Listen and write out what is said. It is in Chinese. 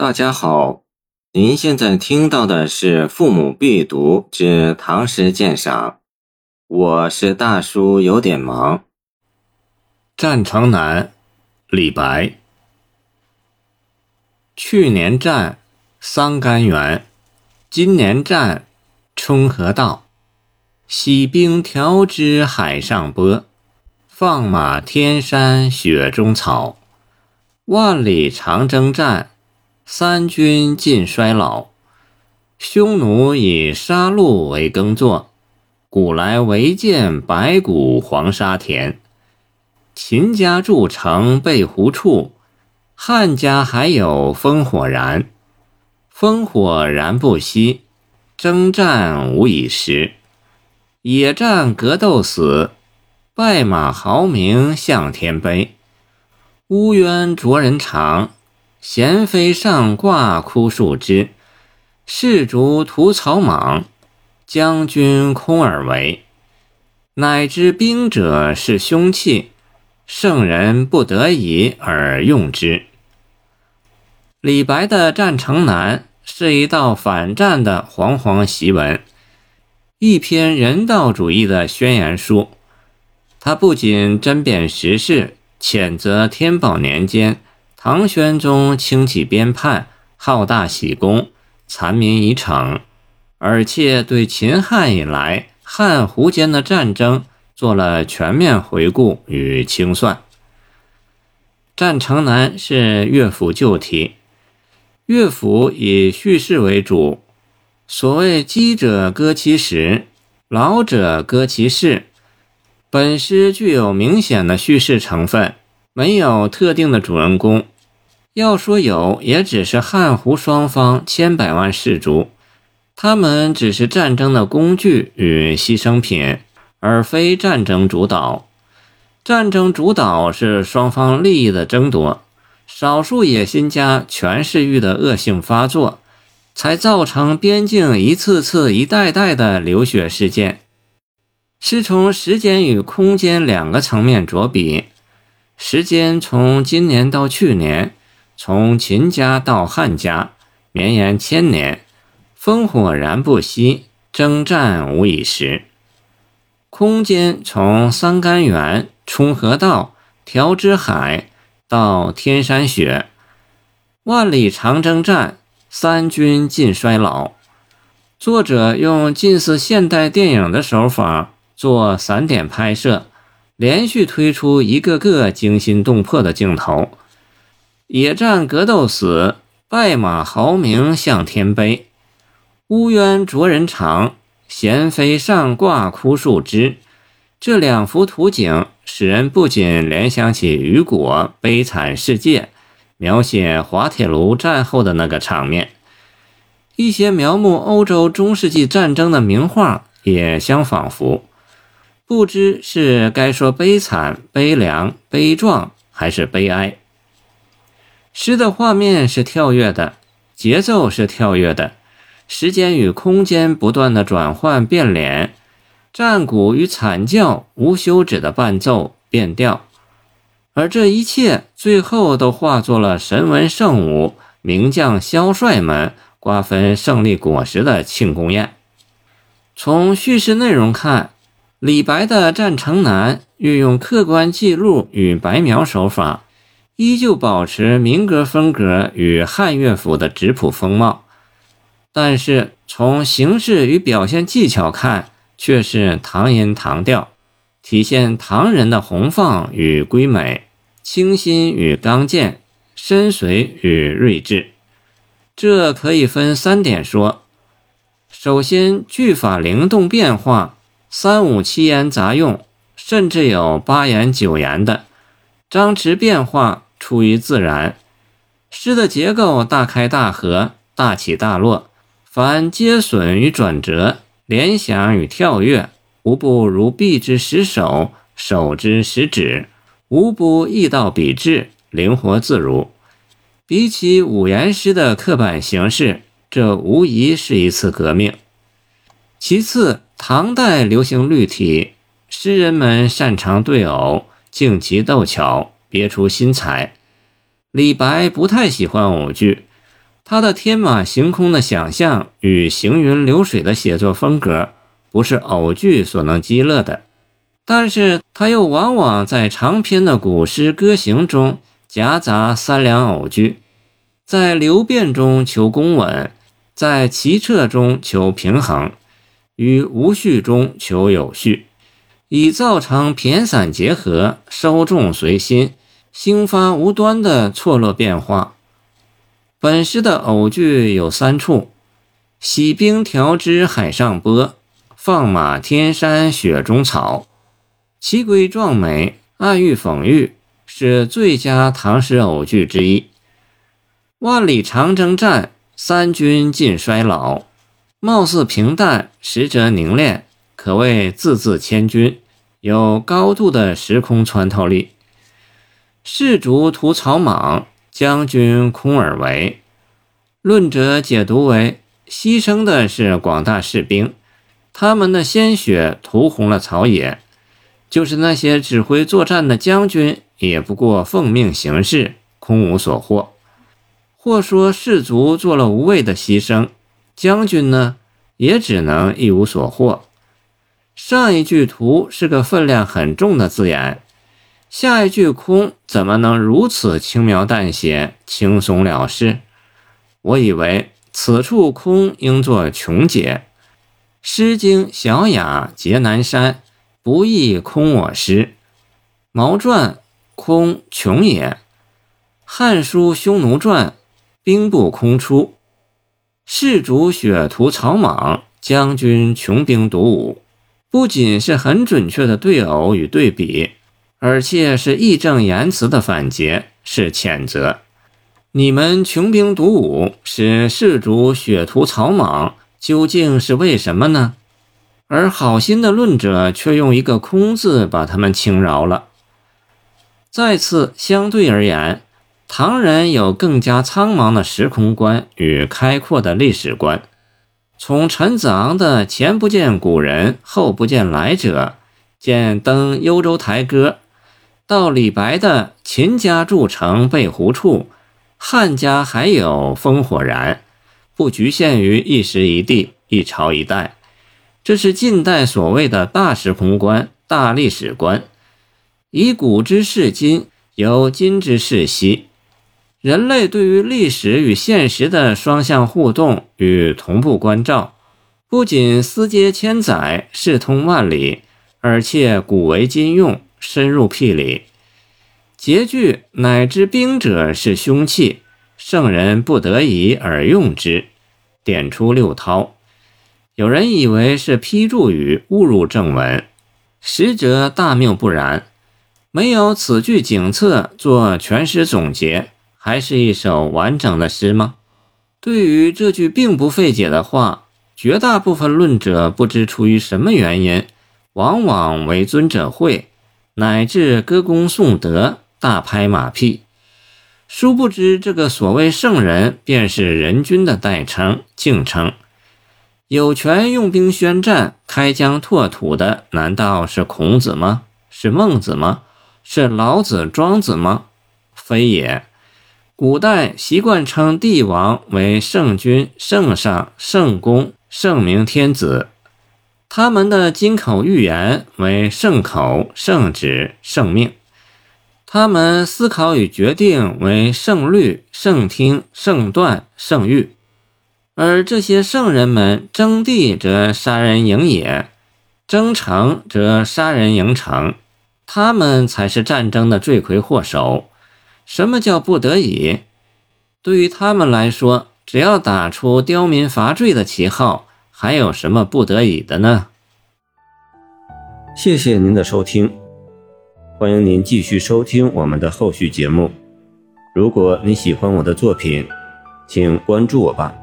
大家好，您现在听到的是《父母必读之唐诗鉴赏》，我是大叔，有点忙。《战城南》李白。去年战，桑干源；今年战，冲河道。洗兵调之海上波，放马天山雪中草。万里长征战。三军尽衰老，匈奴以杀戮为耕作。古来唯见白骨黄沙田。秦家筑城背胡处，汉家还有烽火燃。烽火燃不息，征战无已时。野战格斗死，败马豪名向天悲。乌鸢啄人肠。衔飞上挂枯树枝，士卒屠草莽，将军空耳为。乃知兵者是凶器，圣人不得已而用之。李白的《战城南》是一道反战的煌煌檄文，一篇人道主义的宣言书。他不仅针砭时事，谴责天宝年间。唐玄宗轻启边叛，好大喜功，残民以逞，而且对秦汉以来汉胡间的战争做了全面回顾与清算。《战城南》是乐府旧题，乐府以叙事为主。所谓“饥者歌其食，老者歌其事”，本诗具有明显的叙事成分。没有特定的主人公，要说有，也只是汉胡双方千百万士卒，他们只是战争的工具与牺牲品，而非战争主导。战争主导是双方利益的争夺，少数野心家权势欲的恶性发作，才造成边境一次次、一代代的流血事件。是从时间与空间两个层面着笔。时间从今年到去年，从秦家到汉家，绵延千年，烽火燃不息，征战无已时。空间从桑干源、冲河道、调之海到天山雪，万里长征战，三军尽衰老。作者用近似现代电影的手法做散点拍摄。连续推出一个个惊心动魄的镜头，野战格斗死，败马豪鸣向天悲，乌鸢啄人肠，衔飞上挂枯树枝。这两幅图景使人不仅联想起雨果《悲惨世界》，描写滑铁卢战后的那个场面，一些描摹欧洲中世纪战争的名画也相仿佛。不知是该说悲惨、悲凉、悲壮，还是悲哀。诗的画面是跳跃的，节奏是跳跃的，时间与空间不断的转换变脸，战鼓与惨叫无休止的伴奏变调，而这一切最后都化作了神文圣武、名将骁帅们瓜分胜利果实的庆功宴。从叙事内容看。李白的《战城南》运用客观记录与白描手法，依旧保持民歌风格与汉乐府的质朴风貌，但是从形式与表现技巧看，却是唐音唐调，体现唐人的宏放与瑰美，清新与刚健，深邃与睿智。这可以分三点说：首先，句法灵动变化。三五七言杂用，甚至有八言九言的，张弛变化出于自然。诗的结构大开大合，大起大落，凡接损与转折，联想与跳跃，无不如臂之十手，手之十指，无不意到笔致，灵活自如。比起五言诗的刻板形式，这无疑是一次革命。其次，唐代流行律体，诗人们擅长对偶，竞奇斗巧，别出心裁。李白不太喜欢偶句，他的天马行空的想象与行云流水的写作风格，不是偶句所能激乐的。但是他又往往在长篇的古诗歌行中夹杂三两偶句，在流变中求公稳，在奇策中求平衡，于无序中求有序，以造成骈散结合、收众随心、兴发无端的错落变化。本诗的偶句有三处：洗冰调之海上波，放马天山雪中草。奇诡壮美，暗喻讽喻，是最佳唐诗偶句之一。万里长征战，三军尽衰老。貌似平淡，实则凝练，可谓字字千钧，有高度的时空穿透力。士卒屠草莽。将军空而为，论者解读为牺牲的是广大士兵，他们的鲜血涂红了草野，就是那些指挥作战的将军，也不过奉命行事，空无所获。或说士卒做了无谓的牺牲，将军呢，也只能一无所获。上一句“图”是个分量很重的字眼。下一句空怎么能如此轻描淡写、轻松了事？我以为此处空应作穷解，《诗经·小雅·节南山》不亦空我师。毛传空穷也，《汉书·匈奴传》兵不空出，士卒血屠草莽，将军穷兵黩武，不仅是很准确的对偶与对比。而且是义正言辞的反诘，是谴责你们穷兵黩武，使士卒血屠草莽，究竟是为什么呢？而好心的论者却用一个“空”字把他们轻饶了。再次，相对而言，唐人有更加苍茫的时空观与开阔的历史观。从陈子昂的“前不见古人，后不见来者”，见登幽州台歌。到李白的“秦家筑城被胡处，汉家还有烽火燃”，不局限于一时一地、一朝一代，这是近代所谓的大时空观、大历史观。以古之视今，由今之视昔。人类对于历史与现实的双向互动与同步关照，不仅思接千载、视通万里，而且古为今用。深入辟里，结句乃知兵者是凶器，圣人不得已而用之，点出六韬。有人以为是批注语，误入正文，实则大谬不然。没有此句景策做全诗总结，还是一首完整的诗吗？对于这句并不费解的话，绝大部分论者不知出于什么原因，往往为尊者讳。乃至歌功颂德，大拍马屁，殊不知这个所谓圣人，便是人君的代称、敬称。有权用兵宣战、开疆拓土的，难道是孔子吗？是孟子吗？是老子、庄子吗？非也。古代习惯称帝王为圣君、圣上、圣公、圣明天子。他们的金口玉言为圣口、圣旨、圣命；他们思考与决定为圣律、圣听、圣断、圣谕。而这些圣人们争地则杀人营野，争城则杀人营城，他们才是战争的罪魁祸首。什么叫不得已？对于他们来说，只要打出刁民伐罪的旗号。还有什么不得已的呢？谢谢您的收听，欢迎您继续收听我们的后续节目。如果你喜欢我的作品，请关注我吧。